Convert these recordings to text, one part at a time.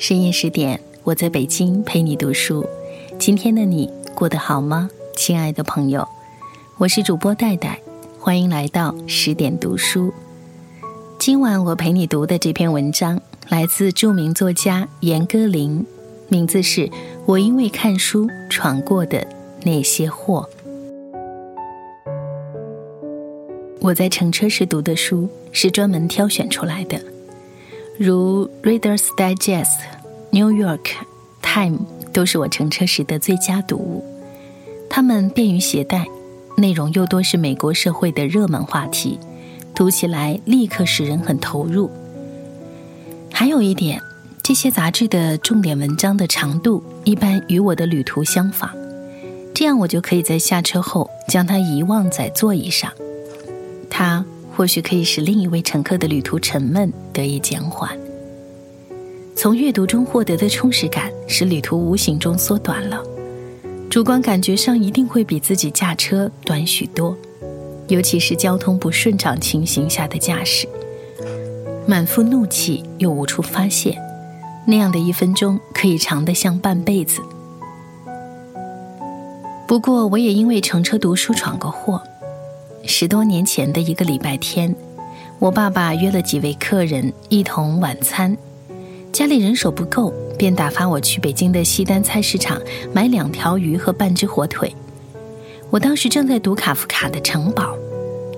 深夜十点，我在北京陪你读书。今天的你过得好吗，亲爱的朋友？我是主播戴戴，欢迎来到十点读书。今晚我陪你读的这篇文章来自著名作家严歌苓，名字是《我因为看书闯过的那些祸》。我在乘车时读的书是专门挑选出来的。如《Reader's Digest》、《New York Time》都是我乘车时的最佳读物。它们便于携带，内容又多是美国社会的热门话题，读起来立刻使人很投入。还有一点，这些杂志的重点文章的长度一般与我的旅途相仿，这样我就可以在下车后将它遗忘在座椅上。它。或许可以使另一位乘客的旅途沉闷得以减缓。从阅读中获得的充实感，使旅途无形中缩短了。主观感觉上一定会比自己驾车短许多，尤其是交通不顺畅情形下的驾驶，满腹怒气又无处发泄，那样的一分钟可以长得像半辈子。不过，我也因为乘车读书闯过祸。十多年前的一个礼拜天，我爸爸约了几位客人一同晚餐，家里人手不够，便打发我去北京的西单菜市场买两条鱼和半只火腿。我当时正在读卡夫卡的《城堡》，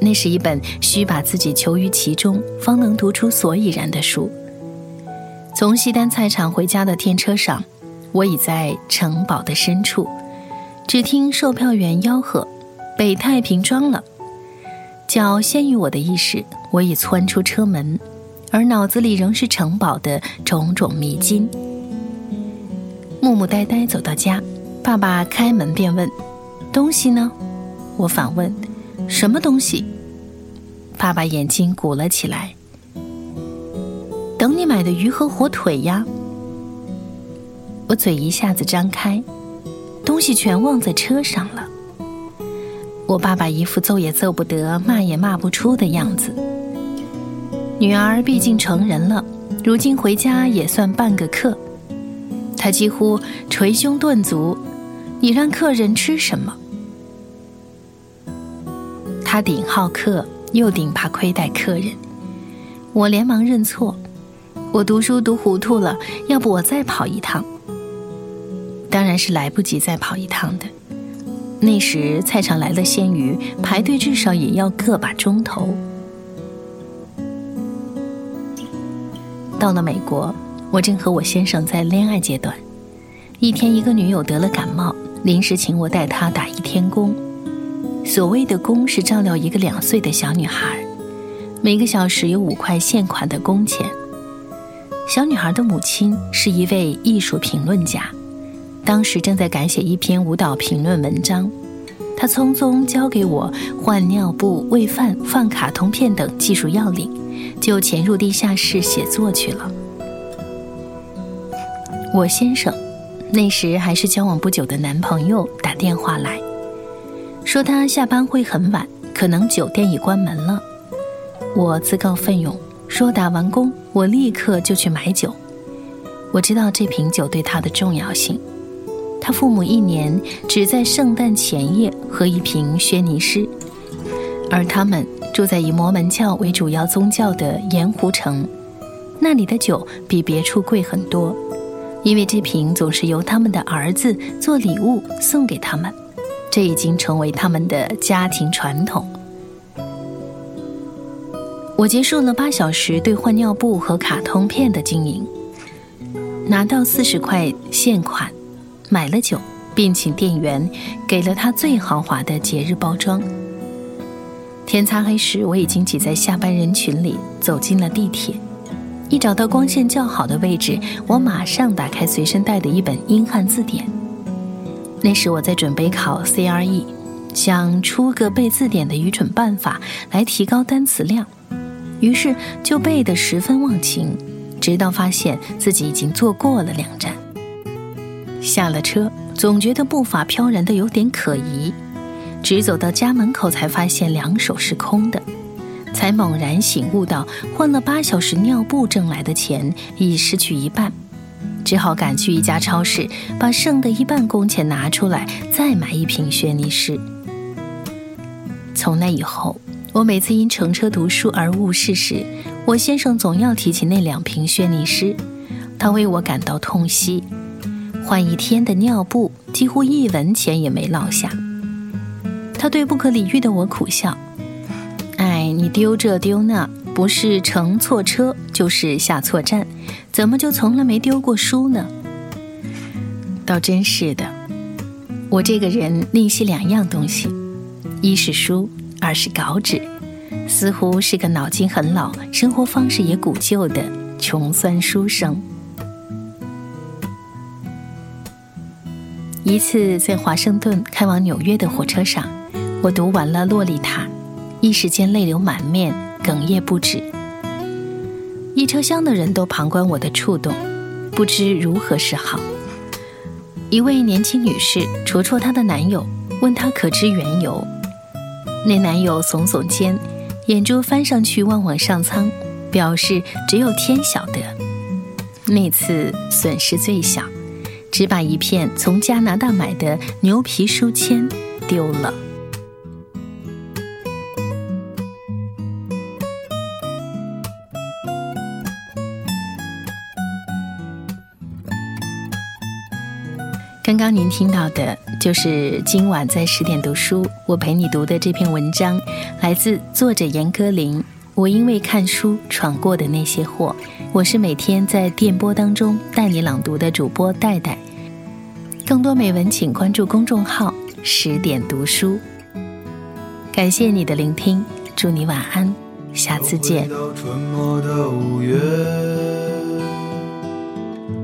那是一本需把自己囚于其中方能读出所以然的书。从西单菜场回家的天车上，我已在城堡的深处，只听售票员吆喝：“北太平庄了。”脚先于我的意识，我已窜出车门，而脑子里仍是城堡的种种迷津。木木呆呆走到家，爸爸开门便问：“东西呢？”我反问：“什么东西？”爸爸眼睛鼓了起来：“等你买的鱼和火腿呀。”我嘴一下子张开，东西全忘在车上了。我爸爸一副揍也揍不得、骂也骂不出的样子。女儿毕竟成人了，如今回家也算半个客。他几乎捶胸顿足：“你让客人吃什么？”他顶好客，又顶怕亏待客人。我连忙认错：“我读书读糊涂了，要不我再跑一趟。”当然是来不及再跑一趟的。那时菜场来了鲜鱼，排队至少也要个把钟头。到了美国，我正和我先生在恋爱阶段。一天，一个女友得了感冒，临时请我带她打一天工。所谓的工是照料一个两岁的小女孩，每个小时有五块现款的工钱。小女孩的母亲是一位艺术评论家。当时正在改写一篇舞蹈评论文章，他匆匆交给我换尿布、喂饭、放卡通片等技术要领，就潜入地下室写作去了。我先生那时还是交往不久的男朋友打电话来说，他下班会很晚，可能酒店已关门了。我自告奋勇说，打完工我立刻就去买酒。我知道这瓶酒对他的重要性。他父母一年只在圣诞前夜喝一瓶轩尼诗，而他们住在以摩门教为主要宗教的盐湖城，那里的酒比别处贵很多，因为这瓶总是由他们的儿子做礼物送给他们，这已经成为他们的家庭传统。我结束了八小时兑换尿布和卡通片的经营，拿到四十块现款。买了酒，并请店员给了他最豪华的节日包装。天擦黑时，我已经挤在下班人群里走进了地铁。一找到光线较好的位置，我马上打开随身带的一本英汉字典。那时我在准备考 CRE，想出个背字典的愚蠢办法来提高单词量，于是就背得十分忘情，直到发现自己已经坐过了两站。下了车，总觉得步伐飘然的有点可疑，直走到家门口才发现两手是空的，才猛然醒悟到换了八小时尿布挣来的钱已失去一半，只好赶去一家超市，把剩的一半工钱拿出来，再买一瓶轩尼诗。从那以后，我每次因乘车读书而误事时，我先生总要提起那两瓶轩尼诗，他为我感到痛惜，换一天的尿布，几乎一文钱也没落下。他对不可理喻的我苦笑：“哎，你丢这丢那，不是乘错车，就是下错站，怎么就从来没丢过书呢？”倒真是的，我这个人吝惜两样东西，一是书，二是稿纸。似乎是个脑筋很老、生活方式也古旧的穷酸书生。一次在华盛顿开往纽约的火车上，我读完了《洛丽塔》，一时间泪流满面，哽咽不止。一车厢的人都旁观我的触动，不知如何是好。一位年轻女士戳戳她的男友，问他可知缘由。那男友耸耸肩。眼珠翻上去望望上苍，表示只有天晓得。那次损失最小，只把一片从加拿大买的牛皮书签丢了。刚刚您听到的就是今晚在十点读书，我陪你读的这篇文章，来自作者严歌苓。我因为看书闯过的那些祸，我是每天在电波当中带你朗读的主播戴戴。更多美文，请关注公众号十点读书。感谢你的聆听，祝你晚安，下次见。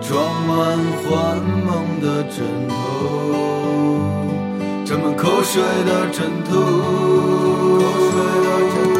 装满幻梦的枕头，沾满口水的枕头，口水的枕头。